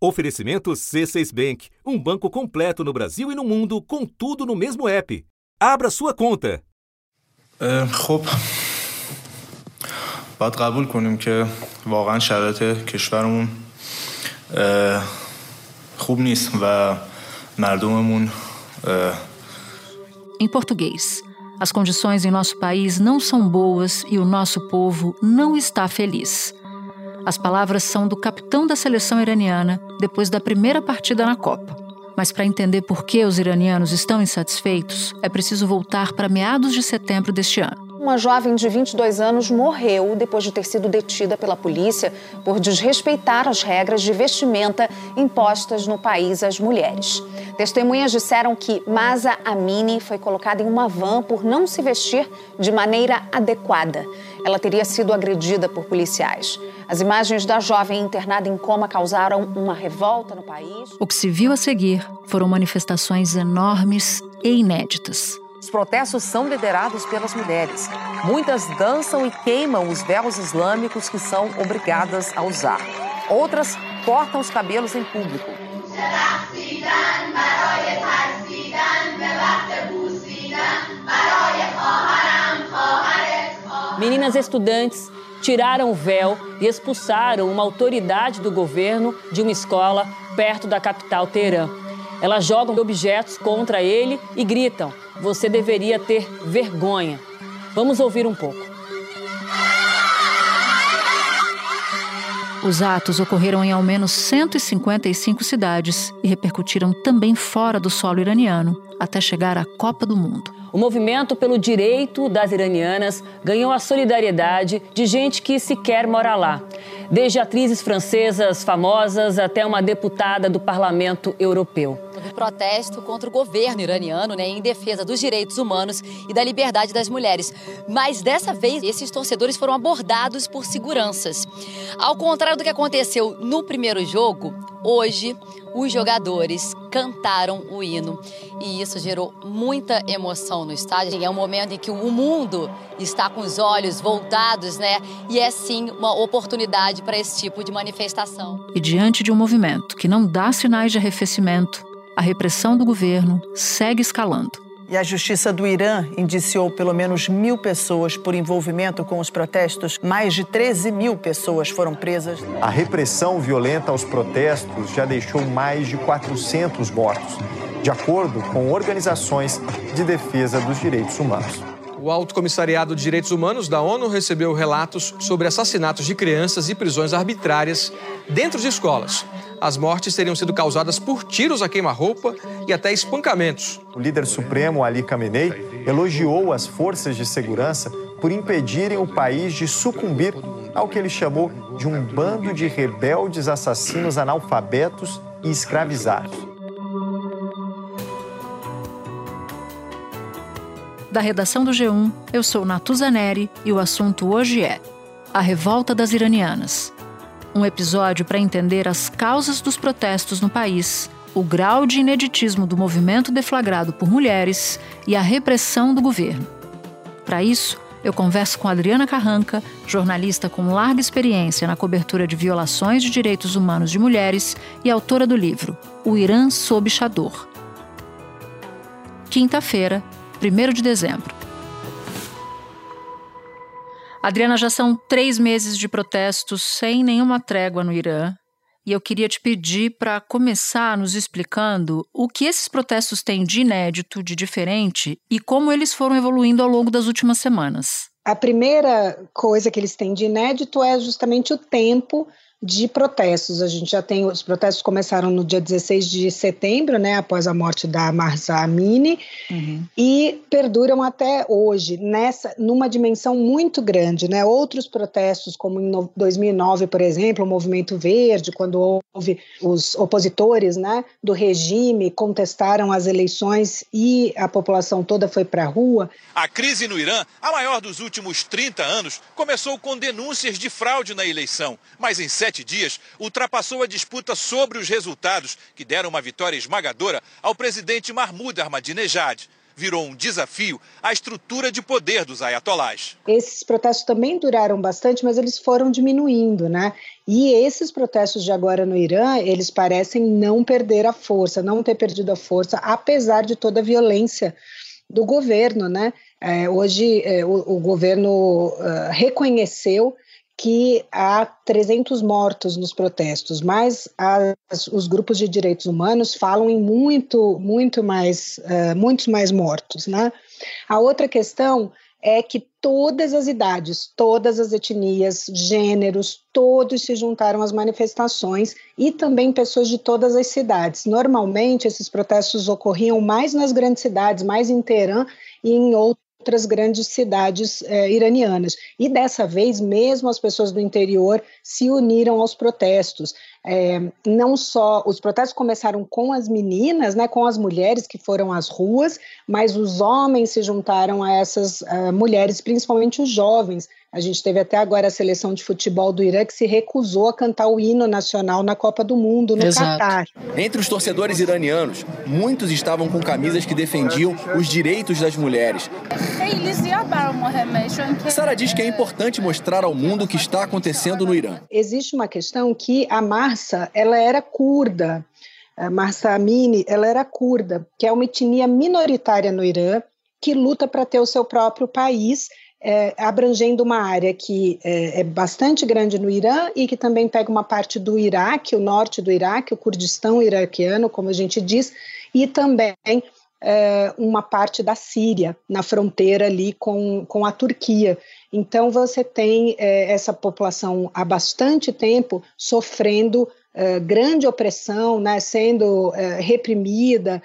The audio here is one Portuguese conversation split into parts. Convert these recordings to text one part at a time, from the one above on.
Oferecimento C6 Bank, um banco completo no Brasil e no mundo, com tudo no mesmo app. Abra sua conta. خب باید قبول کنیم که واقعا شرایط کشورمون خوب نیست و مردممون Em português, as condições em nosso país não são boas e o nosso povo não está feliz. As palavras são do capitão da seleção iraniana depois da primeira partida na Copa. Mas para entender por que os iranianos estão insatisfeitos, é preciso voltar para meados de setembro deste ano. Uma jovem de 22 anos morreu depois de ter sido detida pela polícia por desrespeitar as regras de vestimenta impostas no país às mulheres. Testemunhas disseram que Masa Amini foi colocada em uma van por não se vestir de maneira adequada. Ela teria sido agredida por policiais. As imagens da jovem internada em coma causaram uma revolta no país. O que se viu a seguir foram manifestações enormes e inéditas. Os protestos são liderados pelas mulheres. Muitas dançam e queimam os véus islâmicos que são obrigadas a usar. Outras cortam os cabelos em público. Meninas estudantes tiraram o véu e expulsaram uma autoridade do governo de uma escola perto da capital Teherã. Elas jogam objetos contra ele e gritam: Você deveria ter vergonha. Vamos ouvir um pouco. Os atos ocorreram em ao menos 155 cidades e repercutiram também fora do solo iraniano, até chegar à Copa do Mundo. O movimento pelo direito das iranianas ganhou a solidariedade de gente que sequer mora lá. Desde atrizes francesas famosas até uma deputada do Parlamento Europeu. Protesto contra o governo iraniano né, em defesa dos direitos humanos e da liberdade das mulheres. Mas dessa vez, esses torcedores foram abordados por seguranças. Ao contrário do que aconteceu no primeiro jogo, hoje os jogadores cantaram o hino e isso gerou muita emoção no estádio. É um momento em que o mundo está com os olhos voltados, né? E é sim uma oportunidade para esse tipo de manifestação. E diante de um movimento que não dá sinais de arrefecimento, a repressão do governo segue escalando. E a justiça do Irã indiciou pelo menos mil pessoas por envolvimento com os protestos. Mais de 13 mil pessoas foram presas. A repressão violenta aos protestos já deixou mais de 400 mortos, de acordo com organizações de defesa dos direitos humanos. O Alto Comissariado de Direitos Humanos da ONU recebeu relatos sobre assassinatos de crianças e prisões arbitrárias dentro de escolas. As mortes teriam sido causadas por tiros a queima-roupa e até espancamentos. O líder supremo Ali Khamenei elogiou as forças de segurança por impedirem o país de sucumbir ao que ele chamou de um bando de rebeldes assassinos analfabetos e escravizados. Da redação do G1, eu sou Natuza Neri e o assunto hoje é a revolta das iranianas. Um episódio para entender as causas dos protestos no país, o grau de ineditismo do movimento deflagrado por mulheres e a repressão do governo. Para isso, eu converso com Adriana Carranca, jornalista com larga experiência na cobertura de violações de direitos humanos de mulheres e autora do livro O Irã sob Chador. Quinta-feira, 1 de dezembro. Adriana, já são três meses de protestos sem nenhuma trégua no Irã. E eu queria te pedir para começar nos explicando o que esses protestos têm de inédito, de diferente e como eles foram evoluindo ao longo das últimas semanas. A primeira coisa que eles têm de inédito é justamente o tempo de protestos. A gente já tem os protestos começaram no dia 16 de setembro, né, após a morte da Marsa Amini, uhum. e perduram até hoje nessa numa dimensão muito grande, né? Outros protestos, como em 2009, por exemplo, o Movimento Verde, quando houve os opositores, né, do regime contestaram as eleições e a população toda foi para a rua. A crise no Irã, a maior dos últimos 30 anos, começou com denúncias de fraude na eleição, mas em sete dias, ultrapassou a disputa sobre os resultados, que deram uma vitória esmagadora ao presidente Mahmoud Ahmadinejad. virou um desafio à estrutura de poder dos ayatolás. Esses protestos também duraram bastante, mas eles foram diminuindo, né? E esses protestos de agora no Irã, eles parecem não perder a força, não ter perdido a força, apesar de toda a violência do governo, né? É, hoje é, o, o, governo uh, reconheceu que há 300 mortos nos protestos, mas as, os grupos de direitos humanos falam em muito, muito mais, uh, muitos mais mortos, né? A outra questão é que todas as idades, todas as etnias, gêneros, todos se juntaram às manifestações e também pessoas de todas as cidades. Normalmente esses protestos ocorriam mais nas grandes cidades, mais em Teherã e em outros outras grandes cidades eh, iranianas. E dessa vez, mesmo as pessoas do interior se uniram aos protestos. É, não só os protestos começaram com as meninas, né, com as mulheres que foram às ruas, mas os homens se juntaram a essas uh, mulheres, principalmente os jovens, a gente teve até agora a seleção de futebol do Irã que se recusou a cantar o hino nacional na Copa do Mundo no Catar. Entre os torcedores iranianos, muitos estavam com camisas que defendiam os direitos das mulheres. Sara diz que é importante mostrar ao mundo o que está acontecendo no Irã. Existe uma questão que a Marsa, ela era curda. A Marsa Amini, ela era curda, que é uma etnia minoritária no Irã que luta para ter o seu próprio país é, abrangendo uma área que é, é, bastante grande no Irã e que também pega uma parte do Iraque, o norte do Iraque, o Kurdistão iraquiano, como a gente diz, e também é, uma parte da Síria, na fronteira ali com, com a Turquia. Então, você tem é, essa população há bastante tempo sofrendo é, grande opressão, né, sendo é, reprimida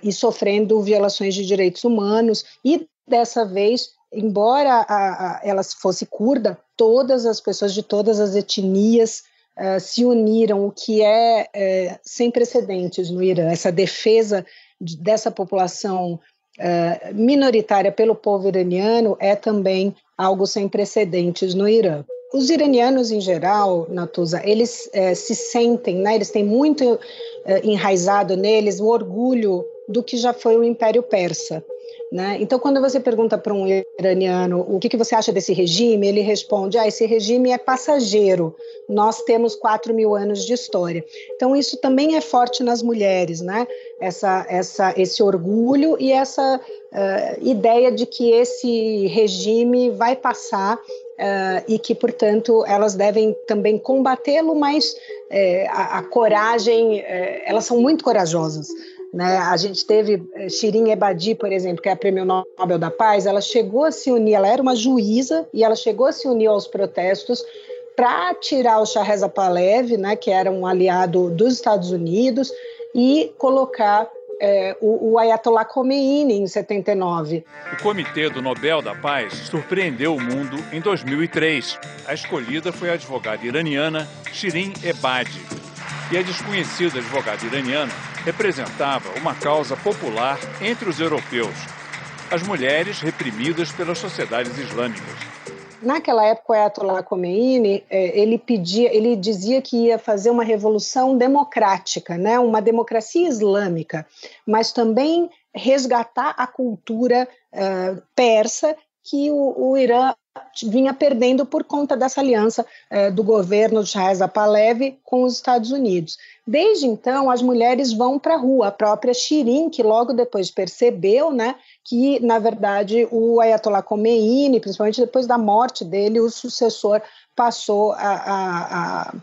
e sofrendo violações de direitos humanos, e dessa vez embora a, a, ela fosse curda, todas as pessoas de todas as etnias uh, se uniram, o que é, é, sem precedentes no Irã. Essa defesa de, dessa população uh, minoritária pelo povo iraniano é também algo sem precedentes no Irã. Os iranianos, em geral, Natuza, eles uh, se sentem, né, eles têm muito enraizado neles o orgulho do que já foi o Império Persa. Né? Então, quando você pergunta para um iraniano o que, que você acha desse regime, ele responde: ah, esse regime é passageiro, nós temos 4 mil anos de história. Então, isso também é forte nas mulheres, né? essa, essa, esse orgulho e essa uh, ideia de que esse regime vai passar uh, e que, portanto, elas devem também combatê-lo, mas uh, a, a, coragem, eh, elas são muito corajosas. Né? A gente teve eh, Shirin Ebadi, por exemplo, que é a Prêmio Nobel da Paz, ela chegou a se unir, ela era uma juíza e ela chegou a se unir aos protestos para tirar o Shah Reza Pahlavi, né, que era um aliado dos Estados Unidos, e colocar é, o, o Ayatollah Khomeini em 79. O Comitê do Nobel da Paz surpreendeu o mundo em 2003. A escolhida foi a advogada iraniana Shirin Ebadi. E a desconhecida advogada iraniana representava uma causa popular entre os europeus, as mulheres reprimidas pelas sociedades islâmicas. Naquela época, o Ayatollah Khomeini, é, ele pedia, ele dizia que ia fazer uma revolução democrática, né, uma democracia islâmica, mas também resgatar a cultura uh, persa que o, o Irã vinha perdendo por conta dessa aliança eh, do governo de Reza Pahlavi com os Estados Unidos. Desde então, as mulheres vão para a rua. A própria Shirin, que logo depois percebeu né, que, na verdade, o Ayatollah Khomeini, principalmente depois da morte dele, o sucessor passou a, a, a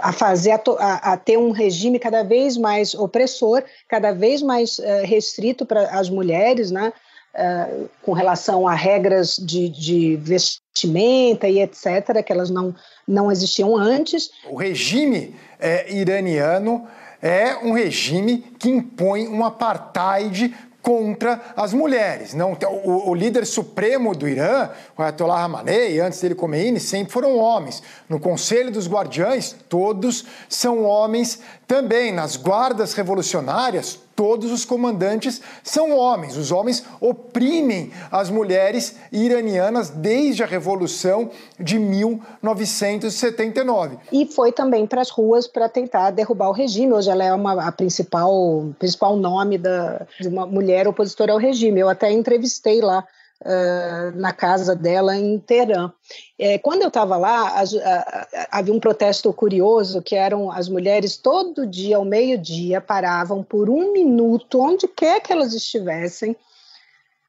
a fazer a, a, ter um regime cada vez mais opressor, cada vez mais uh, restrito para as mulheres, né? Com relação a regras de, de, vestimenta e etc., que elas não, não existiam antes. O regime é, iraniano é um regime que impõe um apartheid contra as mulheres. Não, o, o, líder supremo do Irã, o Ayatollah Khamenei, antes dele Khomeini, sempre foram homens. No Conselho dos Guardiães, todos são homens também. Nas guardas revolucionárias, todos os comandantes são homens. Os homens oprimem as mulheres iranianas desde a Revolução de 1979. E foi também para as ruas para tentar derrubar o regime. Hoje ela é uma, a principal, principal nome da, de uma mulher opositora ao regime. Eu até entrevistei lá Uh, na casa dela em Teherã. É, quando eu estava lá, a, a, havia um protesto curioso que eram as mulheres todo dia ao meio-dia paravam por um minuto onde quer que elas estivessem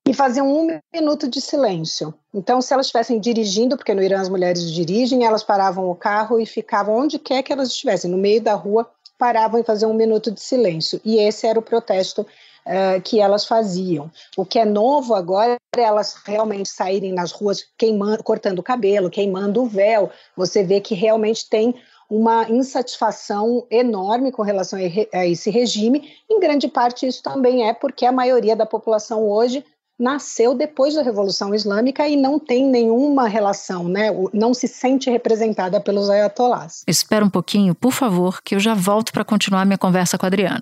e faziam um minuto de silêncio. Então, se elas estivessem dirigindo, porque no Irã as mulheres dirigem, elas paravam o carro e ficavam onde quer que elas estivessem, no meio da rua, paravam e faziam um minuto de silêncio. E esse era o protesto uh, que elas faziam. O que é novo agora é elas realmente saírem nas ruas queimando, cortando o cabelo, queimando o véu. Você vê que realmente tem uma insatisfação enorme com relação a esse regime. Em grande parte, isso também é porque a maioria da população hoje nasceu depois da Revolução Islâmica e não tem nenhuma relação, né? não se sente representada pelos ayatolás. Espera um pouquinho, por favor, que eu já volto para continuar minha conversa com a Adriana.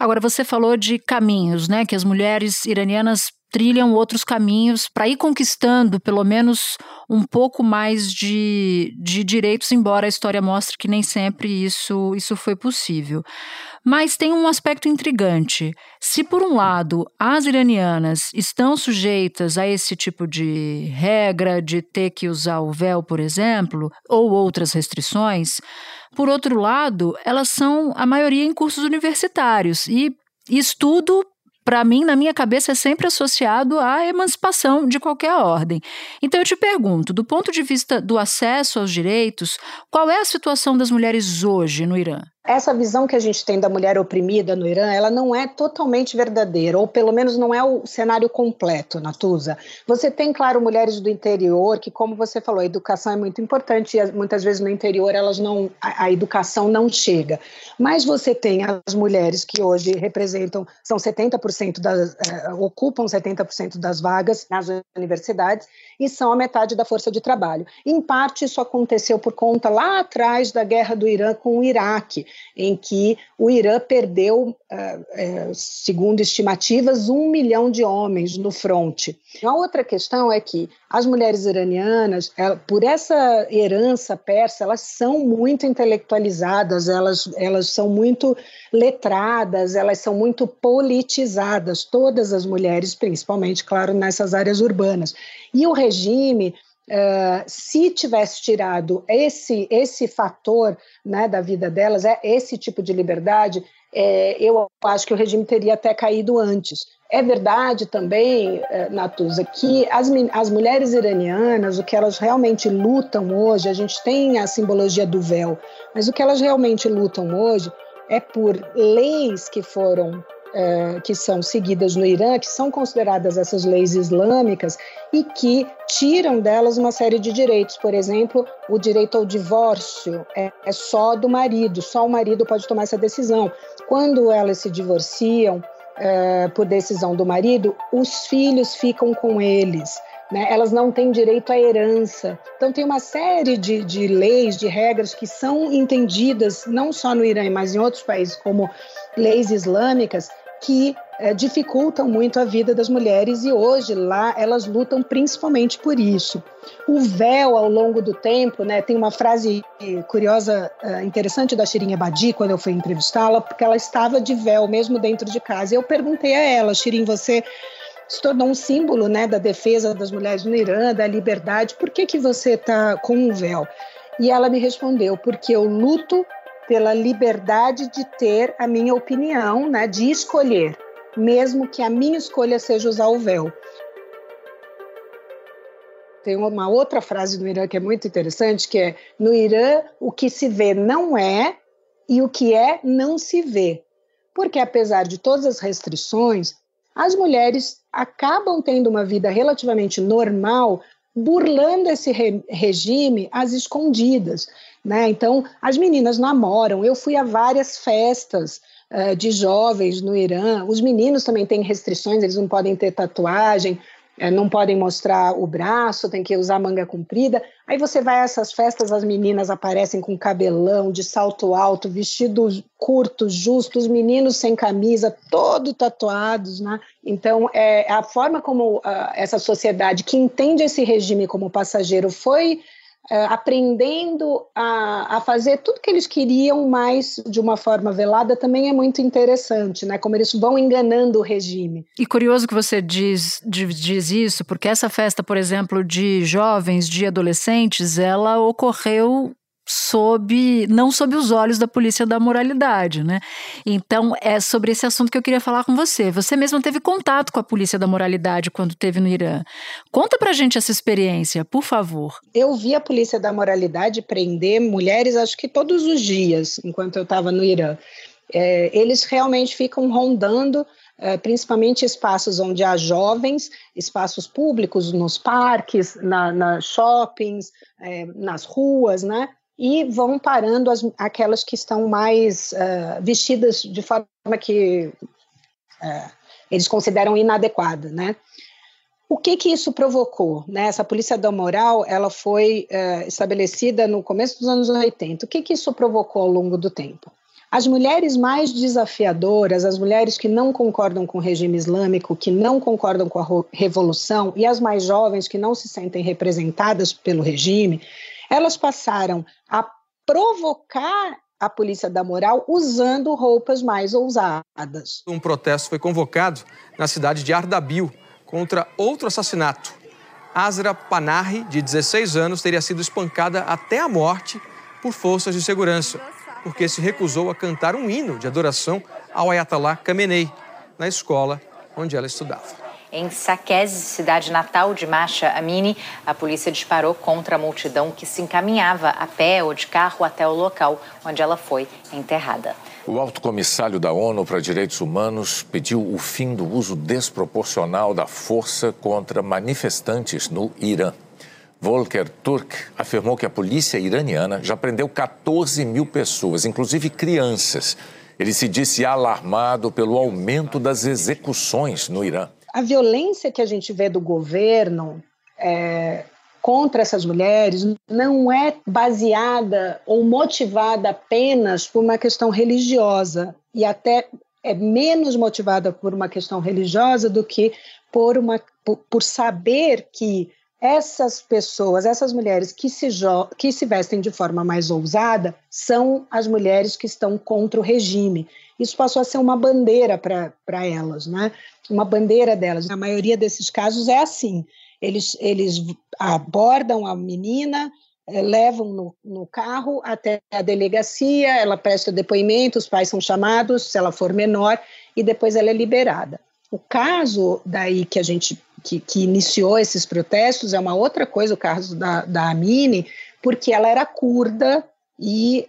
Agora, você falou de caminhos, né? Que as mulheres iranianas trilham outros caminhos para ir conquistando, pelo menos, um pouco mais de, de direitos, embora a história mostre que nem sempre isso, isso foi possível. Mas tem um aspecto intrigante. Se, por um lado, as iranianas estão sujeitas a esse tipo de regra, de ter que usar o véu, por exemplo, ou outras restrições, por outro lado, elas são a maioria em cursos universitários e estudo para mim, na minha cabeça, é sempre associado à emancipação de qualquer ordem. Então, eu te pergunto, do ponto de vista do acesso aos direitos, qual é a situação das mulheres hoje no Irã? Essa visão que a gente tem da mulher oprimida no Irã, ela não é totalmente verdadeira, ou pelo menos não é o cenário completo, Natuza. Você tem, claro, mulheres do interior, que, como você falou, a educação é muito importante, e muitas vezes no interior elas não, a, a educação não chega. Mas você tem as mulheres que hoje representam, são 70% das, eh, ocupam 70% das vagas nas universidades e são a metade da força de trabalho. Em parte, isso aconteceu por conta lá atrás da guerra do Irã com o Iraque, em que o Irã perdeu, eh, eh, segundo estimativas, um milhão de homens no fronte. A outra questão é que as mulheres iranianas, por essa herança persa, elas são muito intelectualizadas, elas, elas são muito letradas, elas são muito politizadas, todas as mulheres, principalmente, claro, nessas áreas urbanas. E o regime Uh, se tivesse tirado esse, esse fator né, da vida delas, é esse tipo de liberdade, é, eu acho que o regime teria até caído antes. É verdade também, é, Natuza, que as, as mulheres iranianas, o que elas realmente lutam hoje, a gente tem a simbologia do véu, mas o que elas realmente lutam hoje é por leis que foram é, que são seguidas no Irã, que são consideradas essas leis islâmicas e que tiram delas uma série de direitos. Por exemplo, o direito ao divórcio é, é só do marido, só o marido pode tomar essa decisão. Quando elas se divorciam é, por decisão do marido, os filhos ficam com eles. Né? Elas não têm direito à herança. Então, tem uma série de, de leis, de regras que são entendidas não só no Irã, mas em outros países como leis islâmicas, que é, dificultam muito a vida das mulheres e hoje lá elas lutam principalmente por isso. O véu ao longo do tempo, né, tem uma frase curiosa, é, interessante da Shirin Ebadi quando eu fui entrevistá-la, porque ela estava de véu mesmo dentro de casa. E eu perguntei a ela, Shirin, você se tornou um símbolo né, da defesa das mulheres no Irã, da liberdade, por que, que você está com um véu? E ela me respondeu, porque eu luto pela liberdade de ter a minha opinião, né, de escolher, mesmo que a minha escolha seja usar o véu. Tem uma outra frase no Irã que é muito interessante, que é: no Irã o que se vê não é e o que é não se vê. porque apesar de todas as restrições, as mulheres acabam tendo uma vida relativamente normal, burlando esse re regime às escondidas. Né? Então, as meninas namoram. Eu fui a várias festas uh, de jovens no Irã. Os meninos também têm restrições, eles não podem ter tatuagem, não podem mostrar o braço, tem que usar manga comprida. Aí você vai a essas festas, as meninas aparecem com cabelão, de salto alto, vestido curto, justo, os meninos sem camisa, todo tatuados, né? Então, é, a forma como uh, essa sociedade que entende esse regime como passageiro foi aprendendo a, a, fazer tudo que eles queriam, mas de uma forma velada, também é muito interessante, né? Como eles vão enganando o regime. E curioso que você diz, diz isso, porque essa festa, por exemplo, de jovens, de adolescentes, ela ocorreu sob não sob os olhos da polícia da moralidade, né? Então é sobre esse assunto que eu queria falar com você. Você mesmo teve contato com a polícia da moralidade quando teve no Irã. Conta pra gente essa experiência, por favor. Eu vi a polícia da moralidade prender mulheres, acho que todos os dias, enquanto eu estava no Irã. É, eles realmente ficam rondando é, principalmente espaços onde há jovens, espaços públicos, nos parques, na, na shoppings, é, nas ruas, né? E vão parando as, aquelas que estão mais uh, vestidas de forma que uh, eles consideram inadequada, né? O que que isso provocou? Né? Essa polícia da moral, ela foi uh, estabelecida no começo dos anos 80. O que que isso provocou ao longo do tempo? As mulheres mais desafiadoras, as mulheres que não concordam com o regime islâmico, que não concordam com a revolução, e as mais jovens que não se sentem representadas pelo regime, elas passaram a provocar a polícia da moral usando roupas mais ousadas. Um protesto foi convocado na cidade de Ardabil contra outro assassinato. Azra Panahi, de 16 anos, teria sido espancada até a morte por forças de segurança, porque se recusou a cantar um hino de adoração ao Ayatollah Khamenei na escola onde ela estudava. Em Saqqez, cidade natal de Masha Amini, a polícia disparou contra a multidão que se encaminhava a pé ou de carro até o local onde ela foi enterrada. O alto comissário da ONU para Direitos Humanos pediu o fim do uso desproporcional da força contra manifestantes no Irã. Volker Turk afirmou que a polícia iraniana já prendeu 14 mil pessoas, inclusive crianças. Ele se disse alarmado pelo aumento das execuções no Irã a violência que a gente vê do governo é, contra essas mulheres não é baseada ou motivada apenas por uma questão religiosa e até é menos motivada por uma questão religiosa do que por uma por, por saber que essas pessoas, essas mulheres que se, que se vestem de forma mais ousada, são as mulheres que estão contra o regime. Isso passou a ser uma bandeira para elas, né? uma bandeira delas. Na maioria desses casos é assim: eles, eles abordam a menina, eh, levam no, no, carro até a delegacia, ela presta depoimento, os pais são chamados, se ela for menor, e depois ela é liberada. O caso daí que a gente que, que, iniciou esses protestos é uma outra coisa, o caso da, da Amine, porque ela era curda e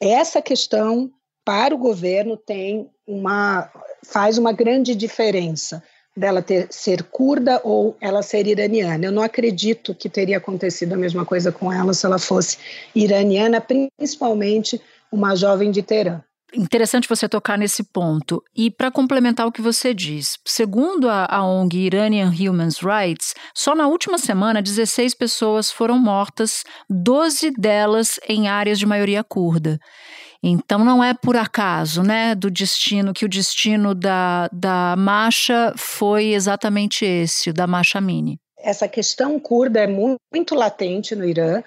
essa questão para o governo tem uma faz uma grande diferença dela ter, ser curda ou ela ser iraniana. Eu não acredito que teria acontecido a mesma coisa com ela se ela fosse iraniana, principalmente uma jovem de Teherã. Interessante você tocar nesse ponto. E para complementar o que você diz, segundo a, a ONG Iranian Human Rights, só na última semana 16 pessoas foram mortas, 12 delas em áreas de maioria curda. Então não é por acaso, né, do destino que o destino da, da marcha foi exatamente esse, da marcha mini. Essa questão curda é muito, muito latente no Irã.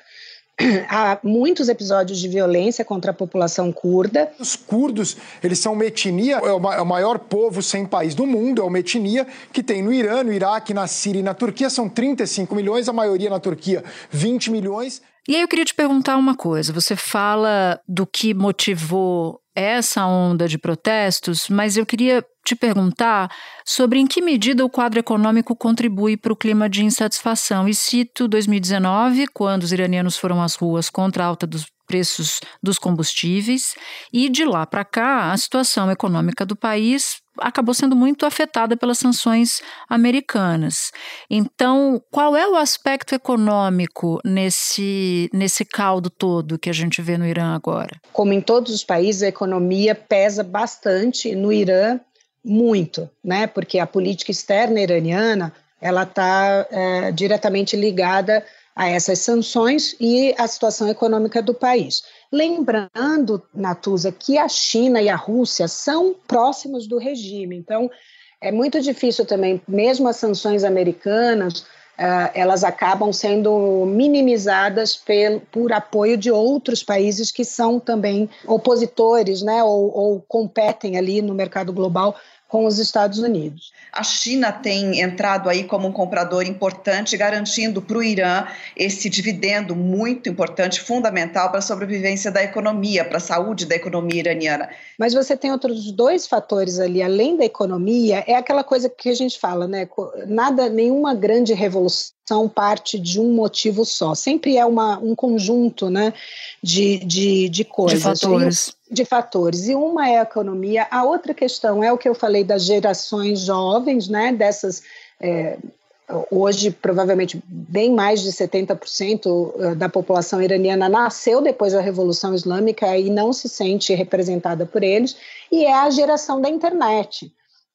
Há muitos episódios de violência contra a população curda. Os curdos, eles são uma etnia, é o é maior povo sem país do mundo, é uma etnia que tem no Irã, no Iraque, na Síria e na Turquia, são 35 milhões, a maioria na Turquia 20 milhões. E aí eu queria te perguntar uma coisa, você fala do que motivou essa onda de protestos, mas eu queria te perguntar sobre em que medida o quadro econômico contribui para o clima de insatisfação. E cito 2019, quando os iranianos foram às ruas contra a alta dos preços dos combustíveis e de lá para cá a situação econômica do país acabou sendo muito afetada pelas sanções americanas. Então, qual é o aspecto econômico nesse, nesse caldo todo que a gente vê no Irã agora? Como em todos os países, a economia pesa bastante no Irã, muito, né? Porque a política externa iraniana ela está é, diretamente ligada a essas sanções e a situação econômica do país. Lembrando, Natuza, que a China e a Rússia são próximos do regime, então é muito difícil também, mesmo as sanções americanas, uh, elas acabam sendo minimizadas pel, por apoio de outros países que são também opositores, né, ou, ou competem ali no mercado global com os Estados Unidos. A China tem entrado aí como um comprador importante, garantindo para o Irã esse dividendo muito importante, fundamental para a sobrevivência da economia, para a saúde da economia iraniana. Mas você tem outros dois fatores ali, além da economia, é aquela coisa que a gente fala, né? Nada, nenhuma grande revolução parte de um motivo só. Sempre é uma, um conjunto né, de, de, de coisas. De fatores de fatores. E uma é a economia, a outra questão é o que eu falei das gerações jovens, né? Dessas. É, hoje, provavelmente, bem mais de 70% eh, da população iraniana nasceu depois da Revolução Islâmica e não se sente representada por eles, e é a geração da internet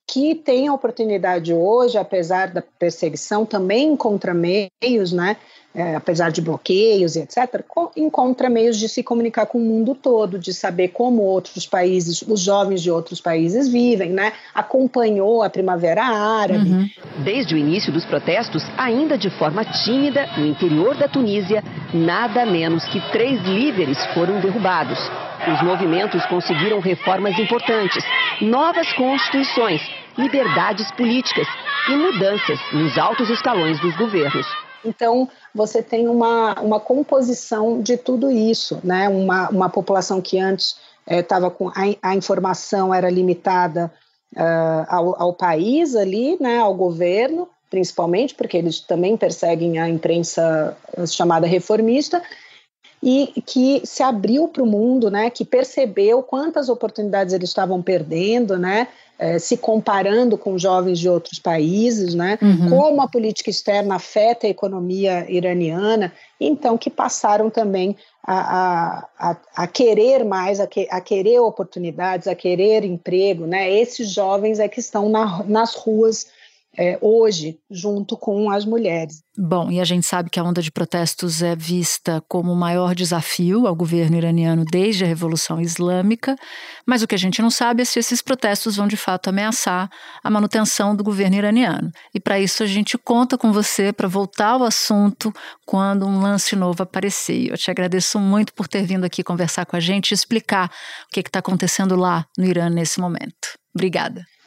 que tem a oportunidade hoje, apesar da perseguição, também encontra meios, né, é, apesar de bloqueios e etc., encontra meios de se comunicar com o mundo todo, de saber como outros países, os jovens de outros países vivem, né? Acompanhou a Primavera Árabe. Uhum. Desde o início dos protestos, ainda de forma tímida, no interior da Tunísia, nada menos que três líderes foram derrubados. Os movimentos conseguiram reformas importantes, novas constituições, liberdades políticas e mudanças nos altos escalões dos governos. Então, você tem uma, uma composição de tudo isso, né? Uma, uma população que antes estava eh, com a, a, informação era limitada uh, ao, ao país ali, né? Ao governo, principalmente, porque eles também perseguem a imprensa chamada reformista, e que se abriu para o mundo, né, que percebeu quantas oportunidades eles estavam perdendo, né, é, se comparando com jovens de outros países, né, uhum. como a política externa afeta a economia iraniana, então que passaram também a, a, a querer mais, a, que, a, querer oportunidades, a querer emprego, né, esses jovens é que estão na, nas ruas é, hoje, junto com as mulheres. Bom, e a gente sabe que a onda de protestos é vista como o maior desafio ao governo iraniano desde a Revolução Islâmica, mas o que a gente não sabe é se esses protestos vão de fato ameaçar a manutenção do governo iraniano. E para isso a gente conta com você para voltar ao assunto quando um lance novo aparecer. Eu te agradeço muito por ter vindo aqui conversar com a gente e explicar o que está acontecendo lá no Irã nesse momento. Obrigada.